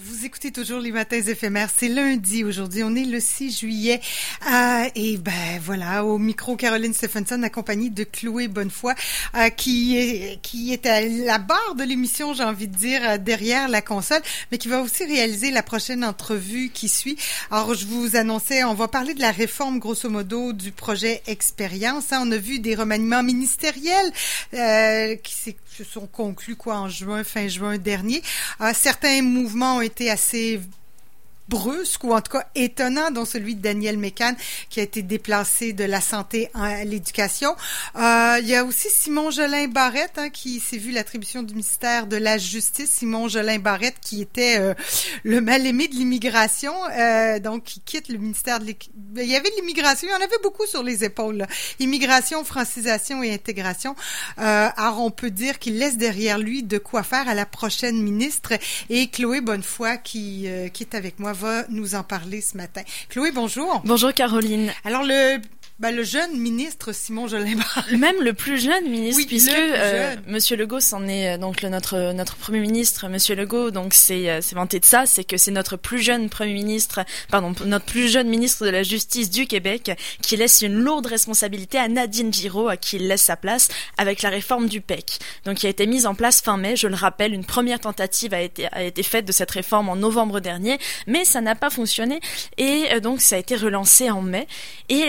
vous écoutez toujours les matins éphémères. C'est lundi aujourd'hui. On est le 6 juillet. Euh, et ben voilà, au micro Caroline Stephenson, accompagnée de Chloé Bonnefoy, euh, qui est qui est à la barre de l'émission, j'ai envie de dire, euh, derrière la console, mais qui va aussi réaliser la prochaine entrevue qui suit. Alors je vous annonçais, on va parler de la réforme grosso modo du projet Expérience. Hein. On a vu des remaniements ministériels euh, qui se sont conclus quoi en juin, fin juin dernier. Euh, certains mouvements ont été assez brusque ou en tout cas étonnant, dont celui de Daniel Mécan qui a été déplacé de la santé à l'éducation. Euh, il y a aussi Simon Jolin Barrette hein, qui s'est vu l'attribution du ministère de la Justice. Simon Jolin Barrette qui était euh, le mal-aimé de l'immigration, euh, donc qui quitte le ministère de Il y avait l'immigration, il y en avait beaucoup sur les épaules. Là. Immigration, francisation et intégration. Euh, alors on peut dire qu'il laisse derrière lui de quoi faire à la prochaine ministre. Et Chloé Bonnefoy qui, euh, qui est avec moi va nous en parler ce matin. Chloé, bonjour. Bonjour Caroline. Alors le ben, le jeune ministre Simon Jolin Même le plus jeune ministre, puisque euh, Monsieur Legault s'en est euh, donc le, notre notre premier ministre, Monsieur Legault, donc c'est euh, c'est vanté de ça, c'est que c'est notre plus jeune premier ministre, pardon, notre plus jeune ministre de la Justice du Québec qui laisse une lourde responsabilité à Nadine Giraud, à qui il laisse sa place avec la réforme du PEC, donc qui a été mise en place fin mai. Je le rappelle, une première tentative a été a été faite de cette réforme en novembre dernier, mais ça n'a pas fonctionné. Et donc ça a été relancé en mai. Et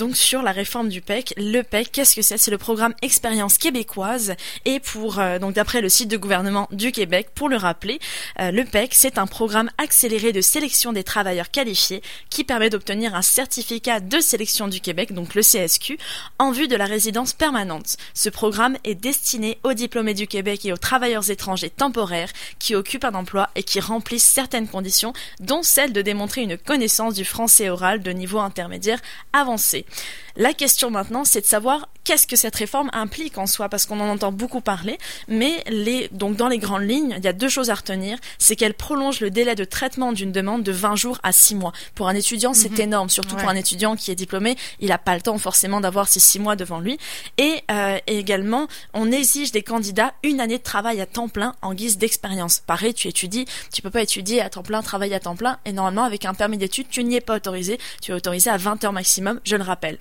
donc sur la réforme du PEC. Le PEC, qu'est-ce que c'est? C'est le programme Expérience québécoise. Et pour euh, donc d'après le site de gouvernement du Québec, pour le rappeler, euh, le PEC c'est un programme accéléré de sélection des travailleurs qualifiés qui permet d'obtenir un certificat de sélection du Québec, donc le CSQ, en vue de la résidence permanente. Ce programme est destiné aux diplômés du Québec et aux travailleurs étrangers temporaires qui occupent un emploi et qui remplissent certaines conditions, dont celle de démontrer une connaissance du français oral de niveau intermédiaire avancé. La question maintenant, c'est de savoir qu'est-ce que cette réforme implique en soi, parce qu'on en entend beaucoup parler, mais les, donc dans les grandes lignes, il y a deux choses à retenir, c'est qu'elle prolonge le délai de traitement d'une demande de 20 jours à 6 mois. Pour un étudiant, c'est mhm. énorme, surtout pour un étudiant qui est diplômé, il n'a pas le temps forcément d'avoir ces 6 mois devant lui. Et euh, également, on exige des candidats une année de travail à temps plein en guise d'expérience. Pareil, tu étudies, tu peux pas étudier à temps plein, travailler à temps plein, et normalement, avec un permis d'études, tu n'y es pas autorisé, tu es autorisé à 20 heures maximum, je le rappelle.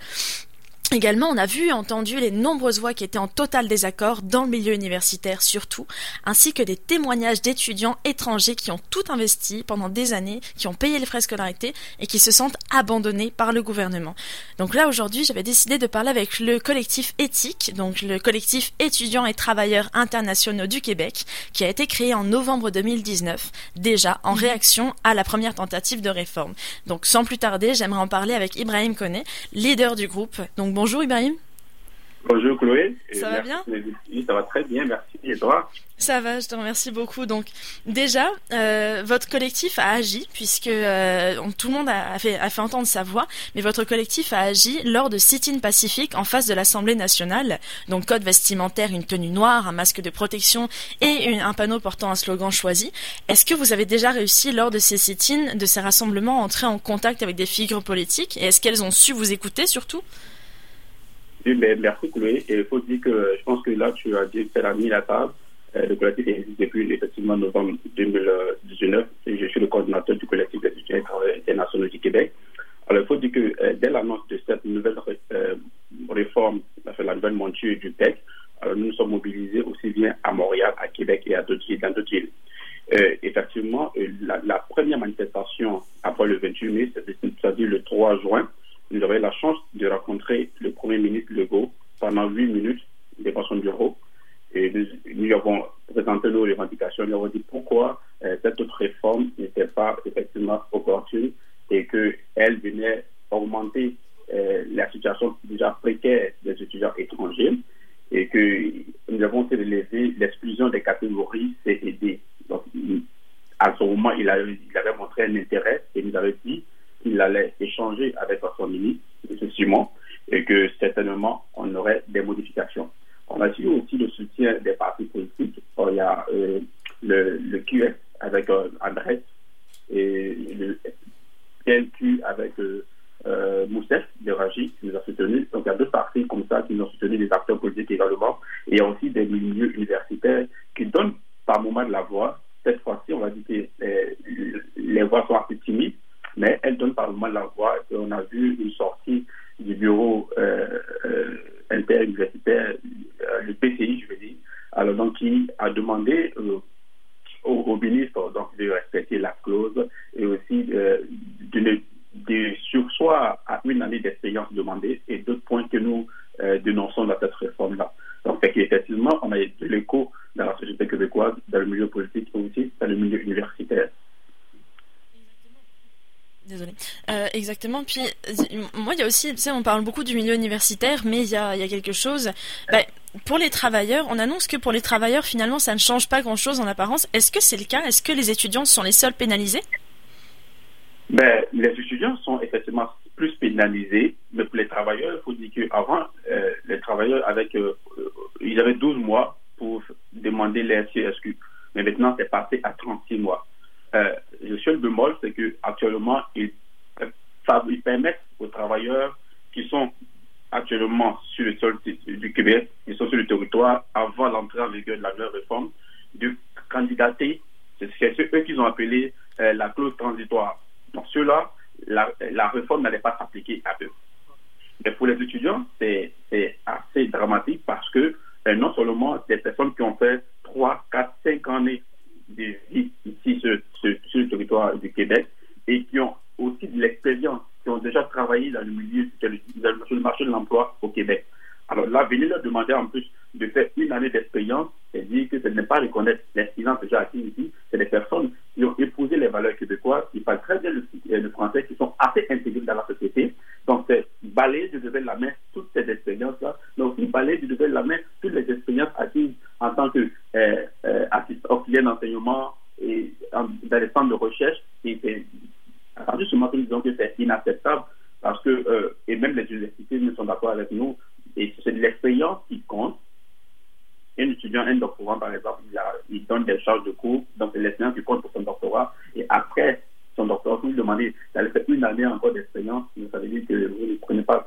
Également, on a vu et entendu les nombreuses voix qui étaient en total désaccord dans le milieu universitaire surtout, ainsi que des témoignages d'étudiants étrangers qui ont tout investi pendant des années, qui ont payé les frais de scolarité et qui se sentent abandonnés par le gouvernement. Donc là, aujourd'hui, j'avais décidé de parler avec le collectif éthique, donc le collectif étudiants et travailleurs internationaux du Québec, qui a été créé en novembre 2019, déjà en mhm. réaction à la première tentative de réforme. Donc sans plus tarder, j'aimerais en parler avec Ibrahim Koné, leader du groupe. Donc bonjour Ibrahim. Bonjour Chloé. Ça va bien Ça va très bien, merci. Et toi ça va, je te remercie beaucoup. Donc déjà, euh, votre collectif a agi puisque euh, tout le monde a fait, a fait entendre sa voix, mais votre collectif a agi lors de sit-in pacifique en face de l'Assemblée nationale. Donc code vestimentaire, une tenue noire, un masque de protection et un panneau portant un slogan choisi. Est-ce que vous avez déjà réussi lors de ces sit-in, de ces rassemblements, à entrer en contact avec des figures politiques? Et est-ce qu'elles ont su vous écouter surtout? Merci Chloé. Et il faut dire que je pense que là, tu as dit que mis la table. Euh, le collectif existe depuis effectivement novembre 2019 et je suis le coordinateur du collectif des étudiants internationaux du Québec. Alors, il faut dire que euh, dès l'annonce de cette nouvelle euh, réforme, la nouvelle monture du PEC, alors nous nous sommes mobilisés aussi bien à Montréal, à Québec et à d'autres dans d'autres îles. effectivement, la, la, première manifestation après le 28 mai, c'est-à-dire le 3 juin, eu la chance de rencontrer le Premier ministre Legault pendant huit minutes devant son bureau. Et nous, avons présenté nos revendications, nous avons dit pourquoi euh, cette réforme n'était pas effectivement opportune et qu'elle venait augmenter euh, la situation déjà précaire des étudiants étrangers et que nous avons relevé l'exclusion des catégories C et D. Donc, à ce moment, il, il avait montré un intérêt et nous avait dit qu'il allait échanger avec son ministre, QF avec euh, André et le PLQ avec euh, euh Moussef Deragi qui nous a soutenus. Donc il y a deux parties comme ça qui nous ont soutenus, des acteurs politiques également, et aussi des milieux universitaires qui donnent par moment de la voix. Cette fois-ci, on va dire que les, voix sont assez timides, mais elles donnent par moment de la voix. Et on a vu une sortie du bureau euh, euh, interuniversitaire, euh, le PCI, je veux dire, alors donc qui a demandé au, ministre donc, de respecter la clause et aussi de, de, de sursoir à une année d'expérience demandée et d'autres points que nous dénonçons dans cette réforme-là. Donc, fait qu'effectivement, on a de l'écho dans la société québécoise, dans le milieu politique et aussi dans le milieu universitaire. Désolée. Euh, exactement. Puis moi, il y a aussi, tu sais, on parle beaucoup du milieu universitaire, mais il y a, y a, quelque chose. Ben, pour les travailleurs, on annonce que pour les travailleurs, finalement, ça ne change pas grand-chose en apparence. Est-ce que c'est le cas? Est-ce que les étudiants sont les seuls pénalisés? Ben, Les étudiants sont effectivement plus pénalisés, mais pour les travailleurs, il faut dire qu'avant, euh, les travailleurs, avec, euh, ils avaient 12 mois pour demander les. Mais maintenant, c'est passé à 36 mois. Euh, le seul bémol, c'est qu'actuellement, ils, ils permettent aux travailleurs qui sont actuellement sur le sol du Québec, ils sont sur le territoire avant l'entrée en vigueur de la nouvelle réforme, de candidater. C'est eux qu'ils ont appelé euh, la clause transitoire. Donc, ceux-là, la, réforme n'allait pas s'appliquer à eux. Mais pour les étudiants, c'est assez dramatique parce que euh, non seulement des personnes qui ont fait 3, 4, 5 années de vie ici sur, sur, le territoire du Québec et qui ont aussi de l'expérience, ont déjà travaillé dans le milieu, sur le marché de l'emploi au Québec. Alors là, venir leur demander en plus de faire une année d'expérience, c'est dire que ce n'est pas reconnaître l'expérience déjà acquise ici, c'est des personnes qui ont épousé les valeurs québécoises, qui parlent très bien le, le français, qui sont assez intégrés dans la société. Donc, c'est balayer du devant de la main toutes ces expériences-là, mais aussi balayer du devant de la main toutes les expériences acquises en tant que euh, euh, auxiliaire d'enseignement et dans les centres de recherche. Et c'est à partir du moment où nous disons que c'est inacceptable, parce que, euh, et même les universités ne sont d'accord avec nous, et c'est de l'expérience qui compte. Un étudiant, un doctorant, par exemple, il, donne des charges de cours, donc c'est l'expérience qui compte pour son doctorat. Et après son doctorat, vous lui demandez d'aller faire une année encore d'expérience, ça veut dire que vous ne prenez pas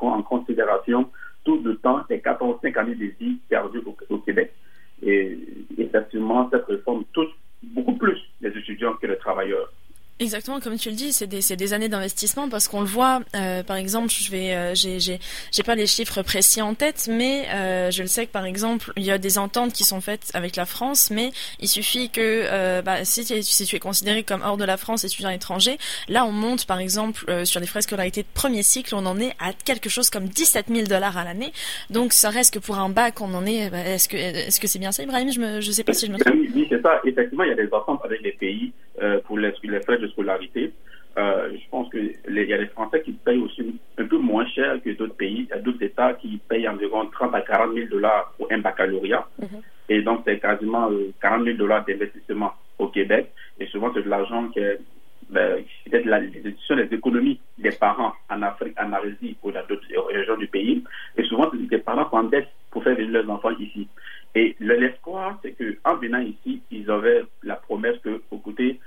tout le temps des 45 années de vie perdues au, Québec. Et effectivement, cette réforme touche beaucoup plus les étudiants que les travailleurs. Exactement, comme tu le dis, c'est des, des, années d'investissement parce qu'on le voit. Euh, par exemple, je vais, euh, j'ai, pas les chiffres précis en tête, mais euh, je le sais que par exemple, il y a des ententes qui sont faites avec la France, mais il suffit que euh, bah, si, si tu es considéré comme hors de la France, étudiant étranger, là on monte par exemple euh, sur les frais scolarités de premier cycle, on en est à quelque chose comme 17 000 dollars à l'année. Donc ça reste que pour un bac, on en est. Bah, est-ce que est-ce que c'est bien ça, Ibrahim? Je me, je sais pas si je me trompe. Oui, c'est ça. Effectivement, il y a des ententes avec les pays pour les, les frais de scolarité. Euh, je pense qu'il y a des Français qui payent aussi un peu moins cher que d'autres pays. Il y a d'autres États qui payent environ 30 à 40 000 dollars pour un baccalauréat. Mhm. Et donc, c'est quasiment 40 euh, 000 dollars d'investissement au Québec. Et souvent, c'est de l'argent qui est ben, peut-être la, les économies des parents en Afrique, en Asie ou dans d'autres régions du pays. Et souvent, les parents s'endettent pour faire venir leurs enfants ici. Et l'espoir, c'est qu'en venant ici, ils avaient la promesse que, écoutez,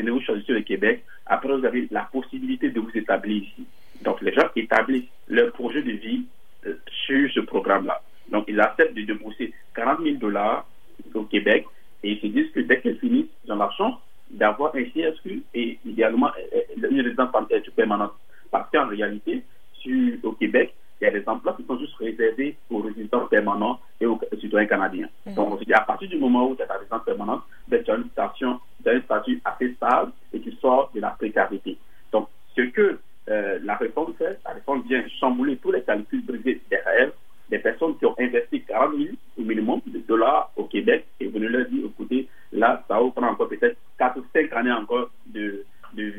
venez vous choisir le Québec, après vous avez la possibilité de vous établir ici. Donc les gens établissent leur projet de vie euh, sur ce programme-là. Donc ils acceptent de débourser 40 000 dollars au Québec et ils se disent que dès qu'ils finissent, ils ont la chance d'avoir un CSQ et idéalement euh, euh, une résidence permanente. Parce qu'en réalité, sur, au Québec, il y a des emplois qui sont juste réservés aux résidents permanents et aux citoyens canadiens. Mm. Donc, à partir du moment où tu as ta résidence permanente, ben, tu as une station, un statut assez stable et tu sors de la précarité. Donc, ce que euh, la réforme fait, la réforme vient chambouler tous les calculs brisés derrière des personnes qui ont investi 40 000 au minimum de dollars au Québec et vous leur dites, écoutez, là, ça va prendre encore peut-être 4 ou 5 années encore de, de,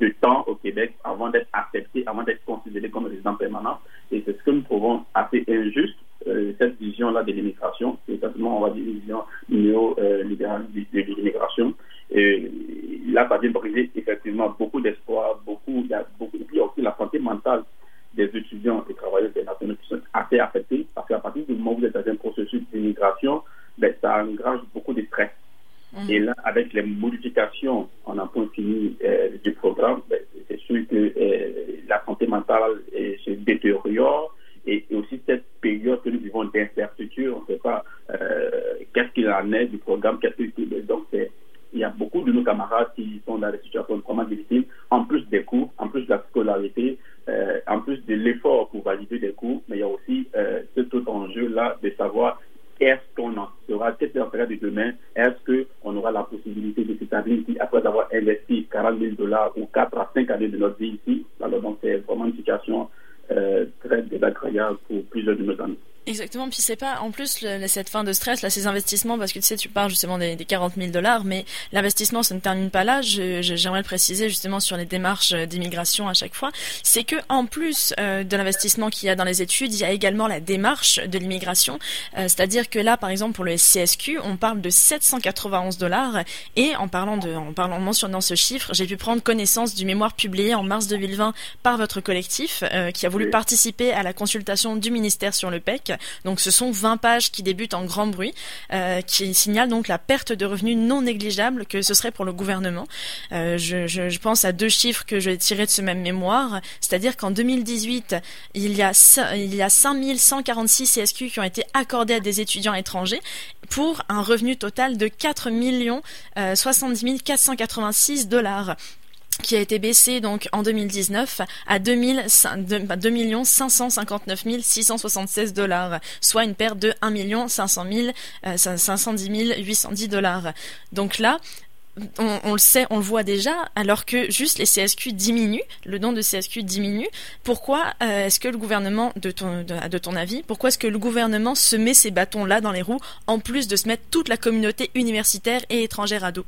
de, temps au Québec avant d'être accepté, avant d'être considéré comme résident permanent. Et c'est ce que nous trouvons assez injuste, euh, cette vision-là de l'immigration, c'est simplement, on va dire, une vision de, l'immigration. Là, ça vient briser effectivement beaucoup d'espoir, beaucoup, il y a beaucoup, et puis aussi la santé mentale des étudiants et travailleurs internationaux qui sont assez affectés, parce qu'à partir du moment où vous êtes dans un processus d'immigration, ben, ça engrange beaucoup de stress. Mm. Et là, avec les modifications en un point fini euh, du programme, ben, c'est sûr que euh, la santé mentale euh, se détériore et, aussi cette période que nous vivons d'incertitude, on ne sait pas qu'est-ce qu'il en est du programme, qu'est-ce que, donc il y a beaucoup de nos camarades qui sont dans des situations vraiment difficiles, en plus des cours, en plus de la scolarité, euh, en plus de l'effort pour valider des cours, mais il y a aussi euh, ce tout enjeu-là de savoir est-ce qu'on en sera, qu'est-ce qu'on de demain? Est-ce qu'on aura la possibilité de s'établir ici après avoir investi 40 000 dollars ou 4 à 5 années de notre vie ici? Alors, donc, c'est vraiment une situation euh, très désagréable pour plusieurs de nos amis. Exactement, puis c'est pas en plus cette fin de stress, là, ces investissements, parce que tu sais, tu parles justement des, des 40 000 dollars, mais l'investissement, ça ne termine pas là. J'aimerais le préciser justement sur les démarches d'immigration à chaque fois, c'est que en plus euh, de l'investissement qu'il y a dans les études, il y a également la démarche de l'immigration, euh, c'est-à-dire que là, par exemple, pour le CSQ, on parle de 791 dollars, et en parlant de, en parlant, en mentionnant ce chiffre, j'ai pu prendre connaissance du mémoire publié en mars 2020 par votre collectif, euh, qui a voulu participer à la consultation du ministère sur le PEC. Donc ce sont 20 pages qui débutent en grand bruit, euh, qui signalent donc la perte de revenus non négligeable que ce serait pour le gouvernement. Euh, je, pense à deux chiffres que je vais tirer de ce même mémoire, c'est-à-dire qu'en 2018, il y a il y a 5146 CSQ qui ont été accordés à des étudiants étrangers pour un revenu total de 4 millions 70 486 dollars qui a été baissé donc en 2019 à 2, 2 559 676 dollars, soit une perte de 1 500 000, 510 810 dollars. Donc là, on, le sait, on le voit déjà, alors que juste les CSQ diminuent, le don de CSQ diminue. Pourquoi euh, est-ce que le gouvernement, de ton, de ton avis, pourquoi est-ce que le gouvernement se met ces bâtons-là dans les roues, en plus de se mettre toute la communauté universitaire et étrangère à dos?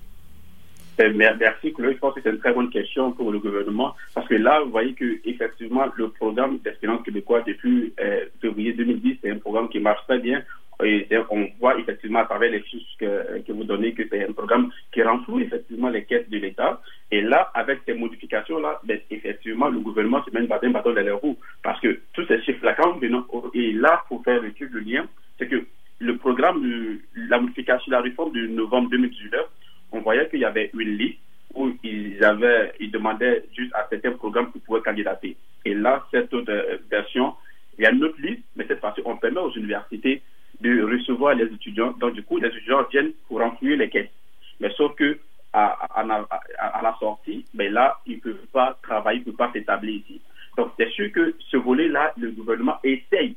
Merci, Chloé. Je pense que c'est une très bonne question pour le gouvernement parce que là, vous voyez que effectivement, le programme d'Espérance québécois depuis euh, février 2010, c'est un programme qui marche très bien. Et on voit effectivement à travers les fiches que, vous donnez que c'est un programme qui renfloue effectivement les caisses de l'État. Et là, avec ces modifications-là, ben, effectivement, le gouvernement se met un bâton dans les roues parce que tous ces chiffres-là, quand et là, pour faire le, le lien, c'est que le programme, la modification, la réforme de novembre 2019, on voyait qu'il y avait une liste où ils avaient, ils demandaient juste à certains programmes qui pouvaient candidater. Et là, cette autre euh, version, il y a une autre liste, mais cette fois-ci, on permet aux universités de recevoir les étudiants. Donc, du coup, les étudiants viennent pour remplir les caisses. Mais sauf que à, la sortie, ben là, ils ne peuvent pas travailler, ils ne peuvent pas s'établir ici. Donc, c'est sûr que ce volet-là, le gouvernement essaye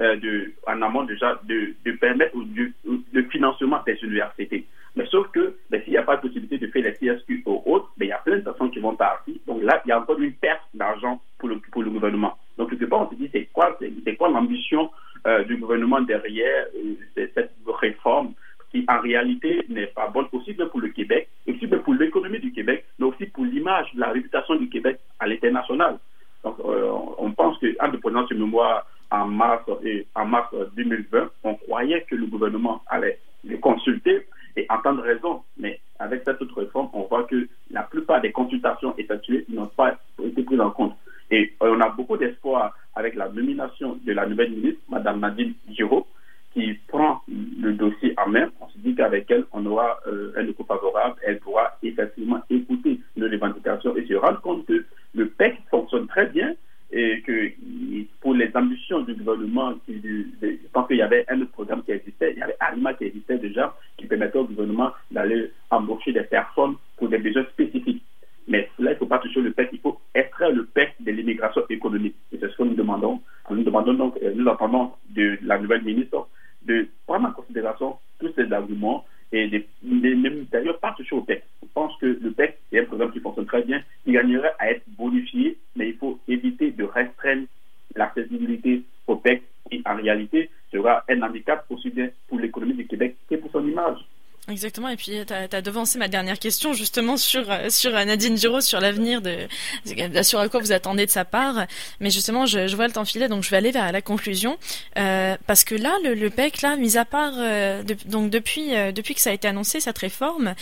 euh, de, en amont déjà de, de permettre le financement des universités. Mais sauf que ben, s'il n'y a pas de possibilité de faire les CSQ aux autres, ben, il y a plein de personnes qui vont partir. Donc là, il y a encore une perte d'argent pour le, pour le gouvernement. Donc, quelque part, on se dit, c'est quoi, c'est, quoi l'ambition euh, du gouvernement derrière euh, cette réforme qui, en réalité, n'est pas bonne aussi bien pour le Québec, aussi bien pour l'économie du Québec, mais aussi pour l'image, la réputation du Québec à l'international. Donc, euh, on pense qu'en prenant ce mémoire en mars, et en mars 2020, on croyait que le gouvernement allait les consulter et entendre raison. Mais avec cette autre réforme, on voit que la plupart des consultations effectuées n'ont pas été prises en compte. Et on a beaucoup d'espoir avec la nomination de la nouvelle ministre, Mme Nadine Giraud, qui prend le dossier en main. On se dit qu'avec elle, on aura euh, un écho favorable. Elle pourra effectivement écouter nos revendications et se rendre compte que le PEC fonctionne très bien et que pour les ambitions du gouvernement, je pense qu'il y avait un autre programme qui il y avait Alima qui existait déjà, qui permettait au gouvernement d'aller embaucher des personnes pour des besoins spécifiques. Mais là, il ne faut pas toucher le PEC, il faut extraire le PEC de l'immigration économique. C'est ce que nous demandons. Nous demandons donc, euh, nous entendons de la nouvelle ministre de prendre en considération tous ces arguments et d'ailleurs pas toucher au PEC. Je pense que le PEC est un programme qui fonctionne très bien, qui gagnerait à être bonifié, mais il faut éviter de restreindre l'accessibilité au PEC qui en réalité sera un handicap aussi bien pour l'économie du Québec que pour son Exactement, et puis tu as, devancé ma dernière question justement sur euh, sur euh, Nadine Giraud, sur l'avenir de, sur à quoi vous attendez de sa part. Mais justement, je, je vois le temps filer, donc je vais aller vers la conclusion. Euh, parce que là, le, le PEC, là, mis à part donc depuis depuis que ça a été annoncé cette réforme,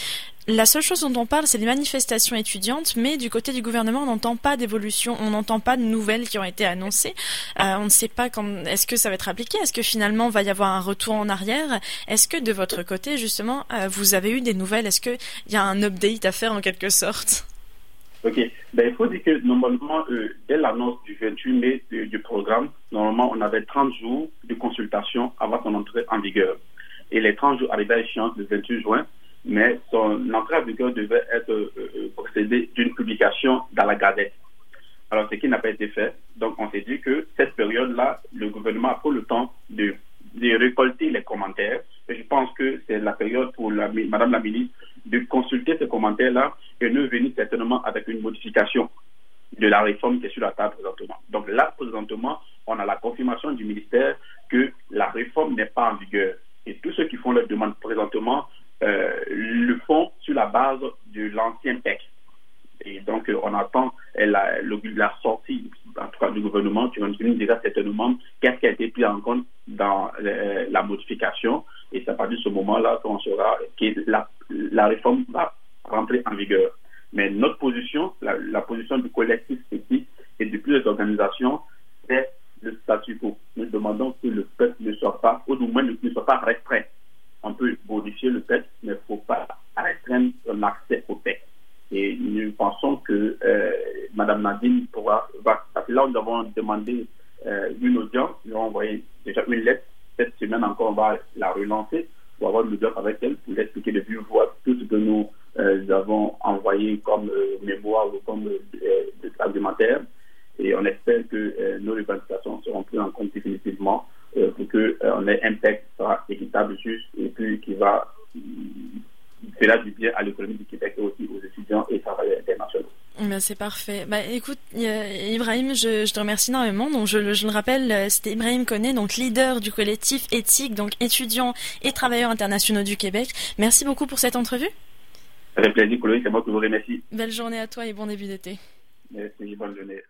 la seule chose dont on parle, c'est les manifestations étudiantes, mais du côté du gouvernement, on n'entend pas d'évolution, on n'entend pas de nouvelles qui ont été annoncées. Euh, on ne sait pas quand, est-ce que ça va être appliqué, est-ce que finalement va y avoir un retour en arrière? Est-ce que de votre côté, justement, euh, vous avez eu des nouvelles? Est-ce qu'il y a un update à faire en quelque sorte? Ok. Ben, il faut dire que normalement, euh, dès l'annonce du 28 mai du, programme, normalement, on avait 30 jours de consultation avant son entrée en vigueur. Et les 30 jours arrivaient à échéance le 28 juin. Mais son entrée en vigueur devait être euh, euh, procédée d'une publication dans la Gazette. Alors, ce qui n'a pas été fait. Donc, on s'est dit que cette période-là, le gouvernement a pris le temps de, de récolter les commentaires. Et je pense que c'est la période pour la, Madame la ministre de consulter ces commentaires-là et nous venir certainement avec une modification de la réforme qui est sur la table présentement. Donc là, présentement, on a la confirmation du ministère que la réforme n'est pas en vigueur. Et tous ceux qui font leur demande présentement le font sur la base de l'ancien texte. Et donc, euh, on attend la, la, sortie, en tout cas, du gouvernement qui va nous dire certainement qu'est-ce qui a été pris en compte dans euh, la modification. Et c'est à partir de ce moment-là qu'on saura que la, la réforme va rentrer en vigueur. Mais notre position, la, position du collectif éthique et de plusieurs organisations, c'est le statu quo. Nous demandons que le peuple ne soit pas, ou du moins ne soit pas restreint. On peut modifier le texte, mais il ne faut pas restreindre l'accès au texte. Et nous pensons que euh, Mme Nadine pourra, va, parce que là, nous avons demandé euh, une audience, nous avons envoyé déjà une lettre. Cette semaine encore, on va la relancer pour avoir une audience avec elle, pour l'expliquer de vive voix tout ce que nous euh, avons envoyé comme euh, mémoire ou comme euh. Et on espère que nos revendications seront prises en compte définitivement pour qu'on ait un texte qui sera équitable, juste et puis qui va faire du bien à l'économie du Québec et aussi aux étudiants et travailleurs internationaux. Ben c'est parfait. Bah, écoute, Ibrahim, je, je, te remercie énormément. Donc, je, je le rappelle, c'était Ibrahim Koné, donc leader du collectif éthique, donc étudiants et travailleurs internationaux du Québec. Merci beaucoup pour cette entrevue. Avec plaisir, Chloé, c'est moi qui vous remercie. Belle journée à toi et bon début d'été. Merci, bonne journée.